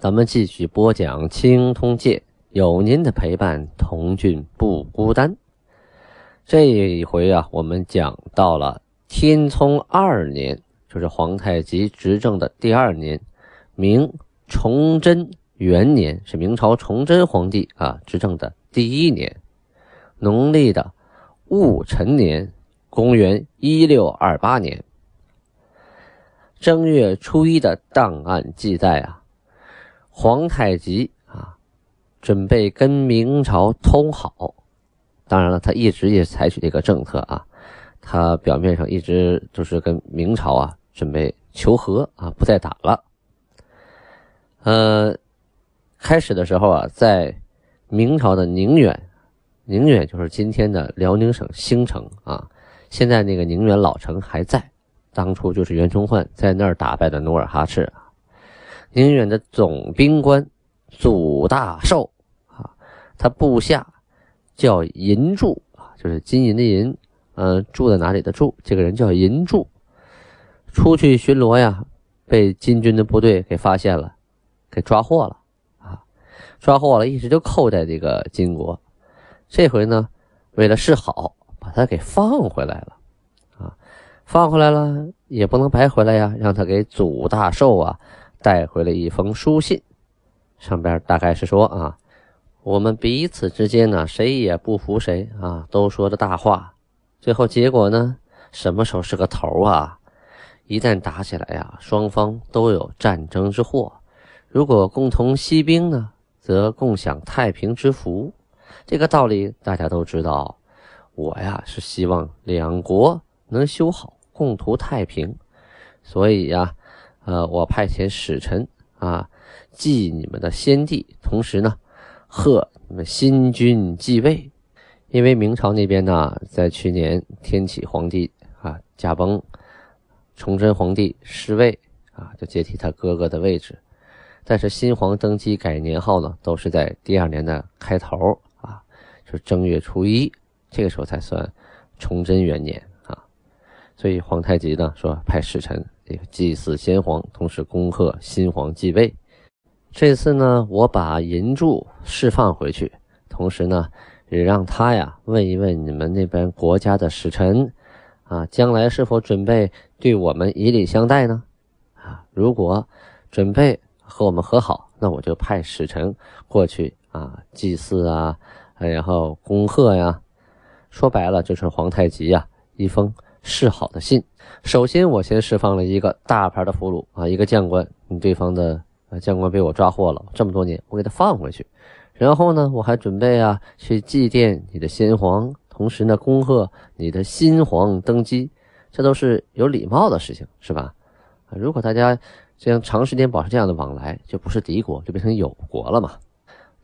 咱们继续播讲《青通鉴》，有您的陪伴，童俊不孤单。这一回啊，我们讲到了天聪二年，就是皇太极执政的第二年，明崇祯元年，是明朝崇祯皇帝啊执政的第一年，农历的戊辰年，公元一六二八年正月初一的档案记载啊。皇太极啊，准备跟明朝通好。当然了，他一直也采取这个政策啊。他表面上一直就是跟明朝啊准备求和啊，不再打了。呃，开始的时候啊，在明朝的宁远，宁远就是今天的辽宁省兴城啊。现在那个宁远老城还在，当初就是袁崇焕在那儿打败的努尔哈赤。宁远的总兵官祖大寿啊，他部下叫银柱啊，就是金银的银，嗯，住在哪里的住？这个人叫银柱，出去巡逻呀，被金军的部队给发现了，给抓获了啊，抓获了，一直就扣在这个金国。这回呢，为了示好，把他给放回来了啊，放回来了也不能白回来呀，让他给祖大寿啊。带回了一封书信，上边大概是说啊，我们彼此之间呢，谁也不服谁啊，都说着大话，最后结果呢，什么时候是个头啊？一旦打起来呀，双方都有战争之祸；如果共同息兵呢，则共享太平之福。这个道理大家都知道。我呀是希望两国能修好，共图太平，所以呀。呃，我派遣使臣啊，祭你们的先帝，同时呢，贺你们新君继位。因为明朝那边呢，在去年天启皇帝啊驾崩，崇祯皇帝失位啊，就接替他哥哥的位置。但是新皇登基改年号呢，都是在第二年的开头啊，就是正月初一，这个时候才算崇祯元年啊。所以皇太极呢说派使臣。祭祀先皇，同时恭贺新皇继位。这次呢，我把银柱释放回去，同时呢，也让他呀问一问你们那边国家的使臣，啊，将来是否准备对我们以礼相待呢？啊，如果准备和我们和好，那我就派使臣过去啊，祭祀啊，然后恭贺呀。说白了，就是皇太极呀一封示好的信。首先，我先释放了一个大牌的俘虏啊，一个将官，你对方的将官被我抓获了，这么多年我给他放回去。然后呢，我还准备啊去祭奠你的先皇，同时呢恭贺你的新皇登基，这都是有礼貌的事情，是吧？如果大家这样长时间保持这样的往来，就不是敌国，就变成友国了嘛。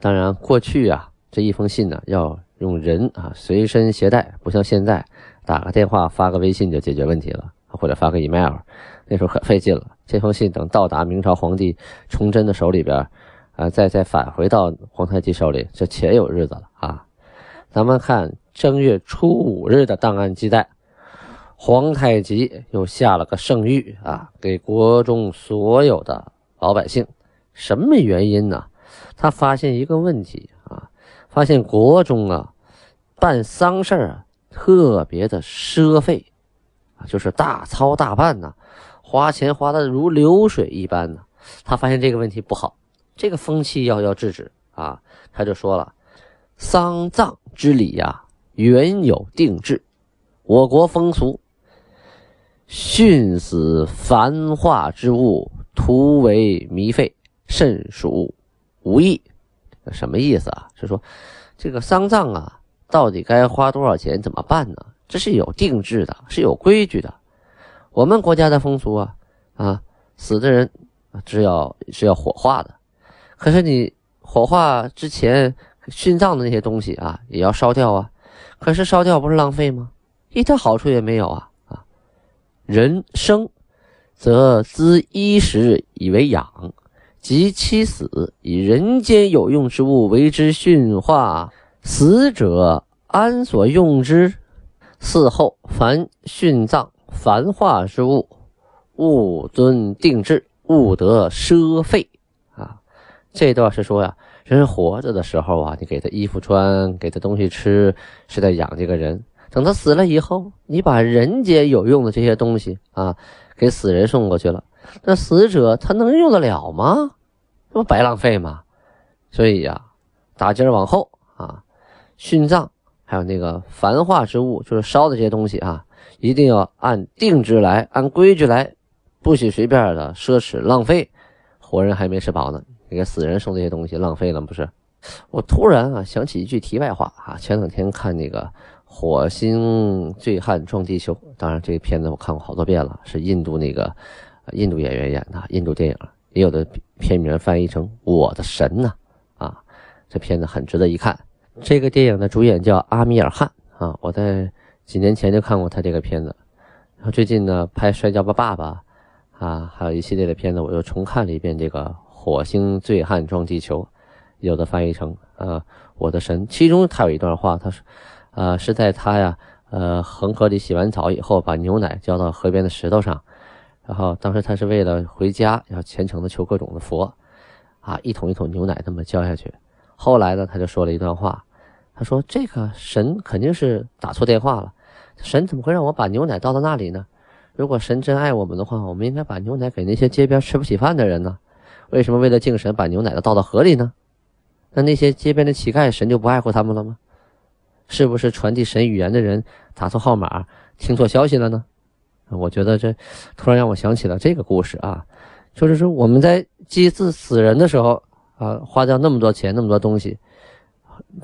当然，过去啊这一封信呢要用人啊随身携带，不像现在打个电话发个微信就解决问题了。或者发个 email，那时候可费劲了。这封信等到达明朝皇帝崇祯的手里边，啊，再再返回到皇太极手里，这且有日子了啊！咱们看正月初五日的档案记载，皇太极又下了个圣谕啊，给国中所有的老百姓。什么原因呢？他发现一个问题啊，发现国中啊办丧事啊特别的奢费。啊，就是大操大办呢，花钱花的如流水一般呢。他发现这个问题不好，这个风气要要制止啊。他就说了，丧葬之礼呀，原有定制，我国风俗，殉死繁化之物，徒为糜费，甚属无益。什么意思啊？是说这个丧葬啊，到底该花多少钱？怎么办呢？这是有定制的，是有规矩的。我们国家的风俗啊，啊，死的人是要是要火化的，可是你火化之前殉葬的那些东西啊，也要烧掉啊。可是烧掉不是浪费吗？一点好处也没有啊啊！人生则资衣食以为养，及其死，以人间有用之物为之驯化。死者安所用之？死后凡殉葬、凡化之物，勿遵定制，勿得奢费。啊，这段是说呀，人活着的时候啊，你给他衣服穿，给他东西吃，是在养这个人。等他死了以后，你把人间有用的这些东西啊，给死人送过去了，那死者他能用得了吗？这不白浪费吗？所以呀，打今儿往后。殉葬还有那个繁化之物，就是烧的这些东西啊，一定要按定制来，按规矩来，不许随便的奢侈浪费。活人还没吃饱呢，你给死人送这些东西浪费了不是？我突然啊想起一句题外话啊，前两天看那个《火星醉汉撞地球》，当然这个片子我看过好多遍了，是印度那个印度演员演的印度电影，也有的片名翻译成《我的神》呐啊，这片子很值得一看。这个电影的主演叫阿米尔汗啊，我在几年前就看过他这个片子，然后最近呢拍《摔跤吧，爸爸》啊，还有一系列的片子，我又重看了一遍这个《火星醉汉撞地球》，有的翻译成呃我的神，其中他有一段话，他说，呃是在他呀呃恒河里洗完澡以后，把牛奶浇到河边的石头上，然后当时他是为了回家要虔诚的求各种的佛，啊一桶一桶牛奶那么浇下去，后来呢他就说了一段话。他说：“这个神肯定是打错电话了，神怎么会让我把牛奶倒到那里呢？如果神真爱我们的话，我们应该把牛奶给那些街边吃不起饭的人呢。为什么为了敬神把牛奶都倒到河里呢？那那些街边的乞丐，神就不爱护他们了吗？是不是传递神语言的人打错号码，听错消息了呢？我觉得这突然让我想起了这个故事啊，就是说我们在祭祀死人的时候啊，花掉那么多钱，那么多东西。”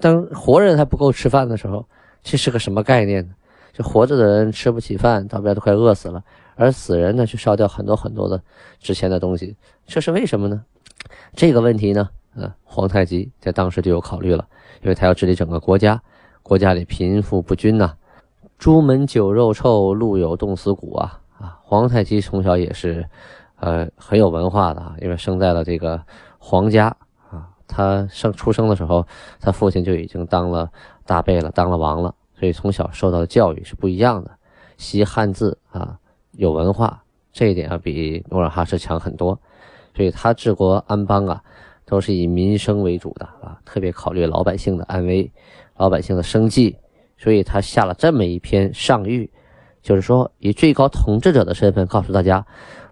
当活人还不够吃饭的时候，这是个什么概念呢？就活着的人吃不起饭，到边都快饿死了，而死人呢，却烧掉很多很多的值钱的东西，这是为什么呢？这个问题呢，呃，皇太极在当时就有考虑了，因为他要治理整个国家，国家里贫富不均呐，朱门酒肉臭，路有冻死骨啊啊！皇太极从小也是，呃，很有文化的啊，因为生在了这个皇家。他生出生的时候，他父亲就已经当了大贝了，当了王了，所以从小受到的教育是不一样的，习汉字啊，有文化，这一点要比努尔哈赤强很多，所以他治国安邦啊，都是以民生为主的啊，特别考虑老百姓的安危，老百姓的生计，所以他下了这么一篇上谕，就是说以最高统治者的身份告诉大家，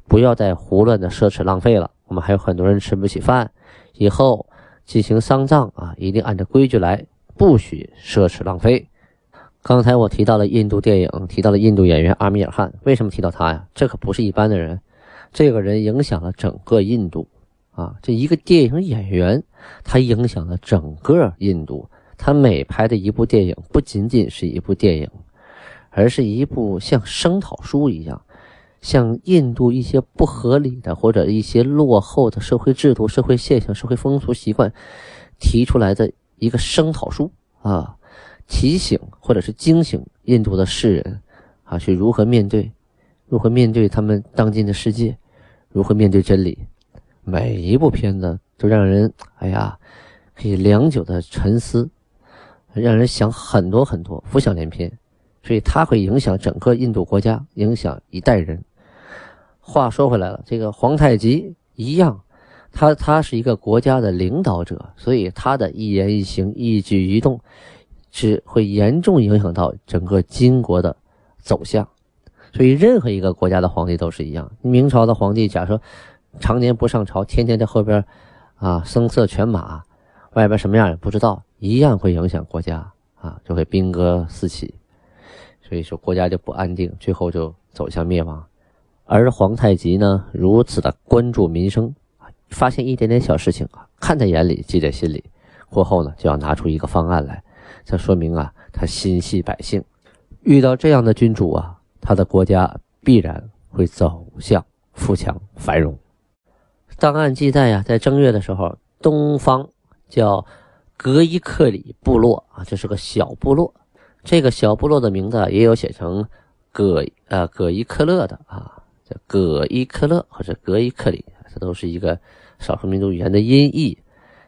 不要再胡乱的奢侈浪费了，我们还有很多人吃不起饭，以后。进行丧葬啊，一定按照规矩来，不许奢侈浪费。刚才我提到了印度电影，提到了印度演员阿米尔汗，为什么提到他呀？这可不是一般的人，这个人影响了整个印度啊！这一个电影演员，他影响了整个印度。他每拍的一部电影，不仅仅是一部电影，而是一部像声讨书一样。像印度一些不合理的或者一些落后的社会制度、社会现象、社会风俗习惯提出来的一个声讨书啊，提醒或者是惊醒印度的世人啊，去如何面对，如何面对他们当今的世界，如何面对真理。每一部片子都让人哎呀，可以良久的沉思，让人想很多很多，浮想联翩，所以它会影响整个印度国家，影响一代人。话说回来了，这个皇太极一样，他他是一个国家的领导者，所以他的一言一行、一举一动，是会严重影响到整个金国的走向。所以，任何一个国家的皇帝都是一样。明朝的皇帝，假设常年不上朝，天天在后边啊声色犬马，外边什么样也不知道，一样会影响国家啊，就会兵戈四起。所以说，国家就不安定，最后就走向灭亡。而皇太极呢，如此的关注民生，发现一点点小事情啊，看在眼里，记在心里，过后呢，就要拿出一个方案来，这说明啊，他心系百姓。遇到这样的君主啊，他的国家必然会走向富强繁荣。档案记载呀，在正月的时候，东方叫格伊克里部落啊，这是个小部落。这个小部落的名字也有写成葛呃葛伊克勒的啊，叫葛伊克勒或者格伊克里，这都是一个少数民族语言的音译。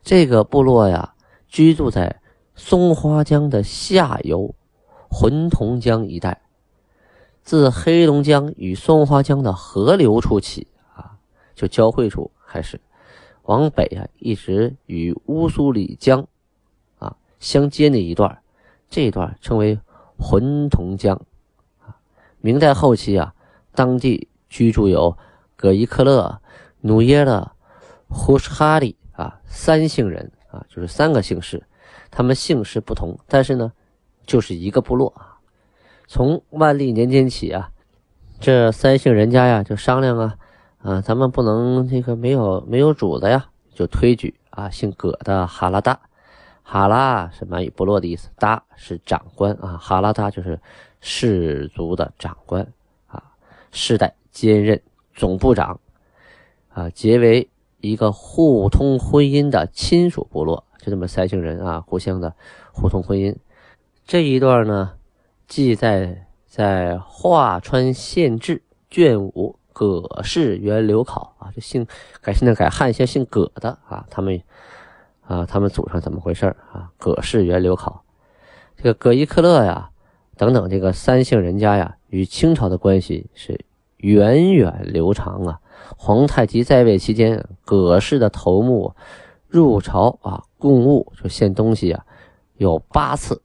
这个部落呀，居住在松花江的下游浑同江一带，自黑龙江与松花江的河流处起啊，就交汇处开始，往北啊，一直与乌苏里江啊相接那一段。这一段称为浑同江，明代后期啊，当地居住有葛伊克勒、努耶勒、胡什哈里啊三姓人啊，就是三个姓氏，他们姓氏不同，但是呢，就是一个部落啊。从万历年间起啊，这三姓人家呀就商量啊，啊，咱们不能这个没有没有主子呀，就推举啊姓葛的哈拉达。哈拉是满语部落的意思，达是长官啊，哈拉达就是氏族的长官啊，世代兼任总部长啊，结为一个互通婚姻的亲属部落，就这么三姓人啊，互相的互通婚姻。这一段呢，记载在《华川县志》卷五葛氏源流考啊，这姓改姓的改汉姓姓葛的啊，他们。啊，他们祖上怎么回事啊？葛氏源流考，这个葛伊克勒呀，等等，这个三姓人家呀，与清朝的关系是源远流长啊。皇太极在位期间，葛氏的头目入朝啊，贡物就献东西啊，有八次。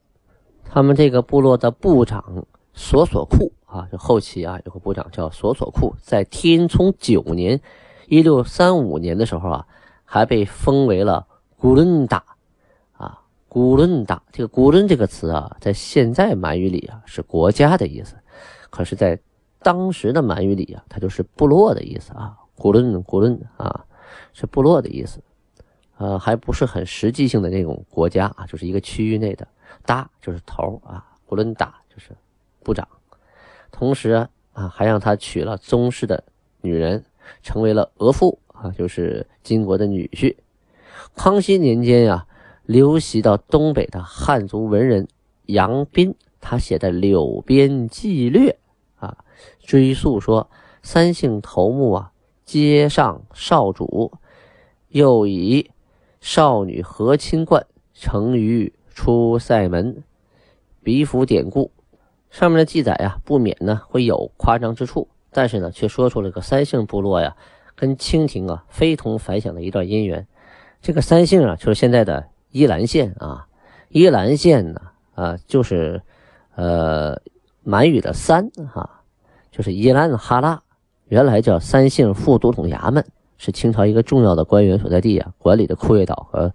他们这个部落的部长索索库啊，就后期啊，有个部长叫索索库，在天聪九年（一六三五年）的时候啊，还被封为了。古伦达，啊，古伦达，这个古伦这个词啊，在现在满语里啊是国家的意思，可是，在当时的满语里啊，它就是部落的意思啊。古伦，古伦啊，是部落的意思，呃，还不是很实际性的那种国家啊，就是一个区域内的。达就是头啊，古伦达就是部长，同时啊，还让他娶了宗室的女人，成为了额驸啊，就是金国的女婿。康熙年间呀，流徙到东北的汉族文人杨斌，他写的《柳边纪略》，追溯说三姓头目啊，接上少主，又以少女和亲冠成于出塞门，比府典故上面的记载呀，不免呢会有夸张之处，但是呢，却说出了个三姓部落呀，跟清廷啊非同凡响的一段姻缘。这个三姓啊，就是现在的伊兰县啊。伊兰县呢，啊，就是呃满语的三哈，就是伊兰哈拉，原来叫三姓副都统衙门，是清朝一个重要的官员所在地啊，管理的库页岛和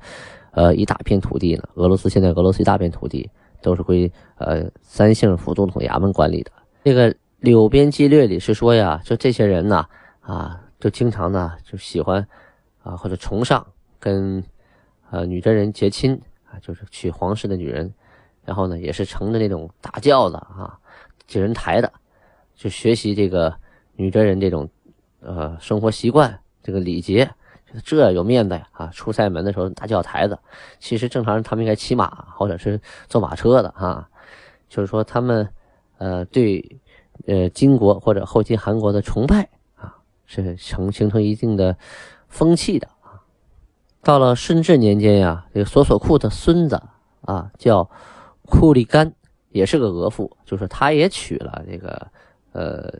呃一大片土地呢。俄罗斯现在俄罗斯一大片土地都是归呃三姓副都统衙门管理的。这个《柳边纪略》里是说呀，就这些人呢，啊，就经常呢就喜欢啊或者崇尚。跟，呃，女真人结亲啊，就是娶皇室的女人，然后呢，也是乘着那种大轿子啊，几人抬的，就学习这个女真人这种，呃，生活习惯，这个礼节，这有面子呀啊！出塞门的时候大轿台子，其实正常人他们应该骑马或者是坐马车的啊，就是说他们，呃，对，呃，金国或者后期韩国的崇拜啊，是成形成一定的风气的。到了顺治年间呀，这个索索库的孙子啊，叫库里干，也是个额驸，就是他也娶了这个，呃，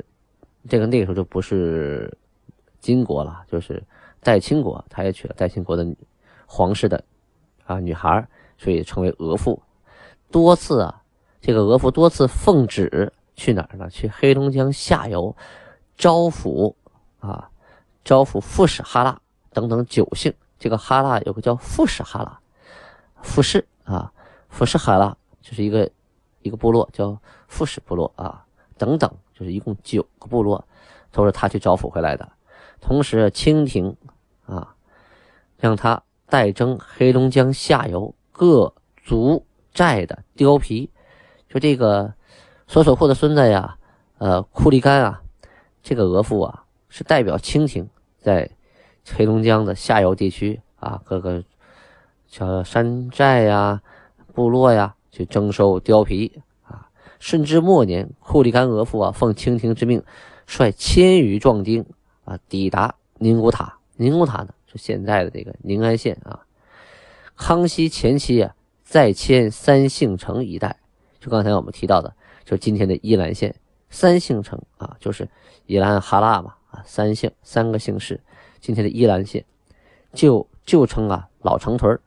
这个那个时候就不是金国了，就是代清国，他也娶了代清国的皇室的啊女孩，所以称为额驸。多次啊，这个额驸多次奉旨去哪儿呢？去黑龙江下游招抚啊，招抚富士哈拉等等九姓。这个哈拉有个叫富士哈拉，富士啊，富士哈拉就是一个一个部落，叫富士部落啊，等等，是一共九个部落，都是他去招抚回来的。同时，清廷啊，让他代征黑龙江下游各族寨的貂皮。就这个索索库的孙子呀，呃，库里干啊，这个额驸啊，是代表清廷在。黑龙江的下游地区啊，各个小山寨呀、部落呀去征收貂皮顺治末年，库里干额驸啊奉清廷之命，率千余壮丁啊抵达宁古塔。宁古塔呢是现在的这个宁安县啊。康熙前期啊，再迁三姓城一带，就刚才我们提到的，就是今天的依兰县三姓城啊，就是依兰哈拉嘛啊，三姓三个姓氏，今天的依兰县，就就称啊老城屯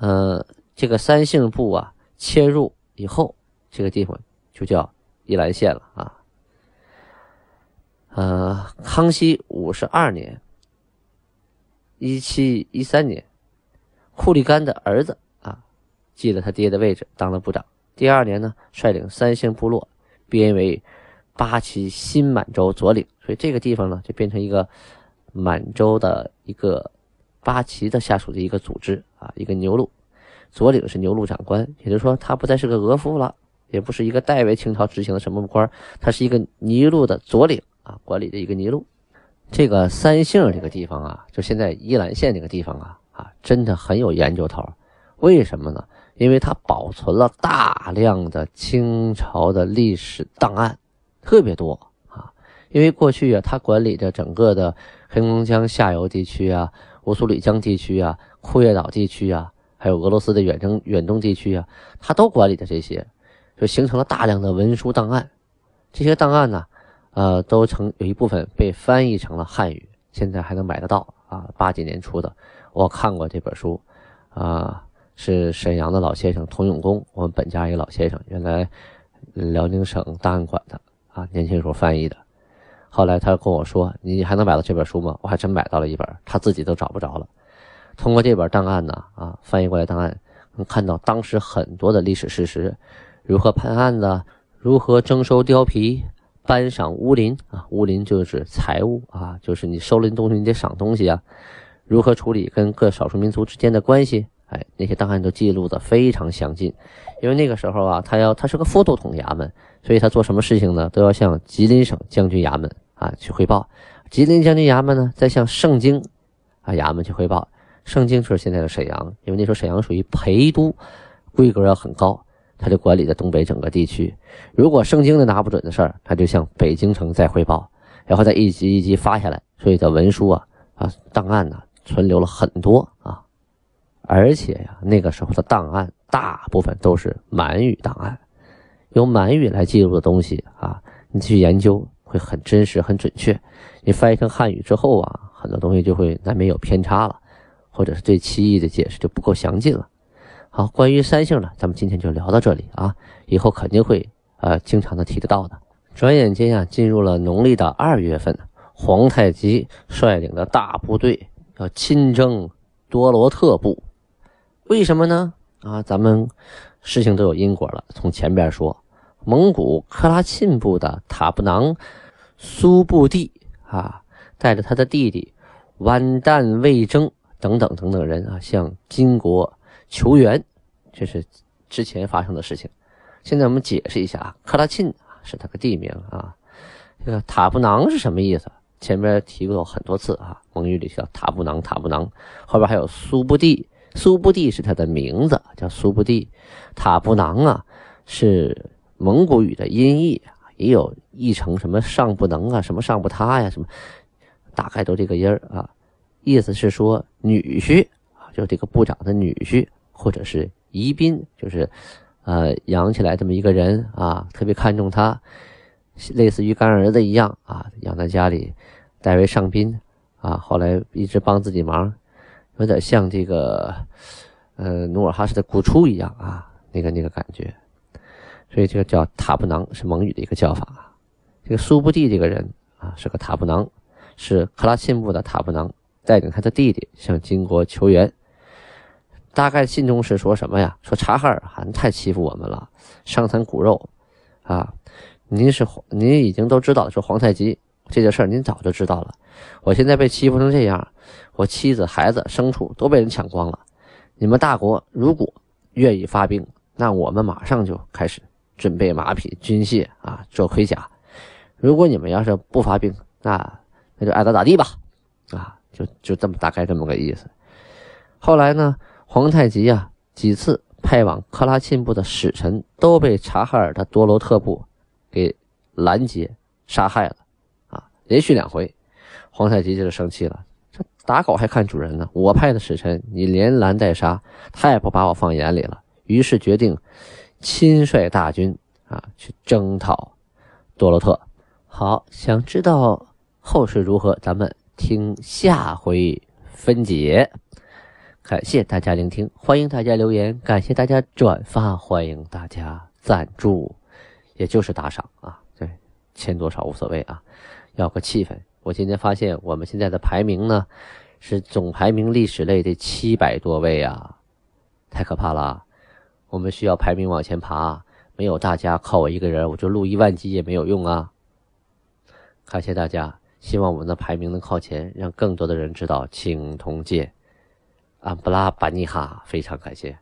呃，这个三姓部啊切入以后，这个地方就叫依兰县了啊。呃，康熙五十二年，一七一三年。库里干的儿子啊，继了他爹的位置，当了部长。第二年呢，率领三姓部落编为八旗新满洲左领，所以这个地方呢，就变成一个满洲的一个八旗的下属的一个组织啊，一个牛录。左领是牛录长官，也就是说，他不再是个额驸了，也不是一个代为清朝执行的什么官，他是一个尼禄的左领啊，管理的一个尼禄。这个三姓这个地方啊，就现在依兰县这个地方啊。啊，真的很有研究头，为什么呢？因为它保存了大量的清朝的历史档案，特别多啊。因为过去啊，它管理着整个的黑龙江下游地区啊、乌苏里江地区啊、库页岛地区啊，还有俄罗斯的远征远东地区啊，它都管理着这些，就形成了大量的文书档案。这些档案呢，呃，都成有一部分被翻译成了汉语，现在还能买得到啊。八几年出的。我看过这本书，啊，是沈阳的老先生童永功，我们本家一个老先生，原来辽宁省档案馆的啊，年轻时候翻译的。后来他跟我说：“你还能买到这本书吗？”我还真买到了一本，他自己都找不着了。通过这本档案呢，啊，翻译过来档案，能看到当时很多的历史事实，如何判案的，如何征收貂皮、颁赏乌林啊，乌林就是财物啊，就是你收了东西，你得赏东西啊。如何处理跟各少数民族之间的关系？哎，那些档案都记录的非常详尽。因为那个时候啊，他要他是个副都统衙门，所以他做什么事情呢，都要向吉林省将军衙门啊去汇报。吉林将军衙门呢，再向盛京啊衙门去汇报。盛京就是现在的沈阳，因为那时候沈阳属于陪都，规格要很高，他就管理的东北整个地区。如果圣经的拿不准的事儿，他就向北京城再汇报，然后再一级一级发下来。所以，的文书啊啊档案呢。存留了很多啊，而且呀，那个时候的档案大部分都是满语档案，用满语来记录的东西啊，你去研究会很真实、很准确。你翻译成汉语之后啊，很多东西就会难免有偏差了，或者是对其意的解释就不够详尽了。好，关于三姓呢，咱们今天就聊到这里啊，以后肯定会呃经常的提得到的。转眼间呀，进入了农历的二月份，皇太极率领的大部队。要亲征多罗特部，为什么呢？啊，咱们事情都有因果了。从前边说，蒙古克拉沁部的塔布囊苏布地啊，带着他的弟弟完旦魏征等等等等人啊，向金国求援，这是之前发生的事情。现在我们解释一下啊，克拉沁是他个地名啊，这个塔布囊是什么意思？前面提过很多次啊，蒙语里叫塔布囊，塔布囊，后边还有苏布蒂，苏布蒂是他的名字，叫苏布蒂，塔布囊啊是蒙古语的音译，也有译成什么上不能啊，什么上不他呀，什么大概都这个音儿啊，意思是说女婿啊，就这个部长的女婿，或者是宜宾，就是呃养起来这么一个人啊，特别看重他。类似于干儿子一样啊，养在家里，代为上宾啊。后来一直帮自己忙，有点像这个呃努尔哈赤的古初一样啊，那个那个感觉。所以这个叫塔布囊是蒙语的一个叫法。这个苏布地这个人啊是个塔布囊，是克拉沁部的塔布囊，带领他的弟弟向金国求援。大概信中是说什么呀？说察哈尔汗太欺负我们了，伤残骨肉啊。您是您已经都知道是皇太极这件事，您早就知道了。我现在被欺负成这样，我妻子、孩子、牲畜都被人抢光了。你们大国如果愿意发兵，那我们马上就开始准备马匹、军械啊，做盔甲。如果你们要是不发兵，那那就爱咋咋地吧。啊，就就这么大概这么个意思。后来呢，皇太极啊几次派往克拉沁部的使臣都被察哈尔的多罗特部给拦截杀害了，啊，连续两回，皇太极就是生气了，这打狗还看主人呢，我派的使臣你连拦带杀，太不把我放眼里了，于是决定亲率大军啊去征讨多罗特。好，想知道后事如何，咱们听下回分解。感谢大家聆听，欢迎大家留言，感谢大家转发，欢迎大家赞助，也就是打赏啊，对，钱多少无所谓啊，要个气氛。我今天发现我们现在的排名呢，是总排名历史类的七百多位啊，太可怕了，我们需要排名往前爬，没有大家，靠我一个人，我就录一万集也没有用啊。感谢大家，希望我们的排名能靠前，让更多的人知道青铜剑。安布拉巴尼哈，非常感谢。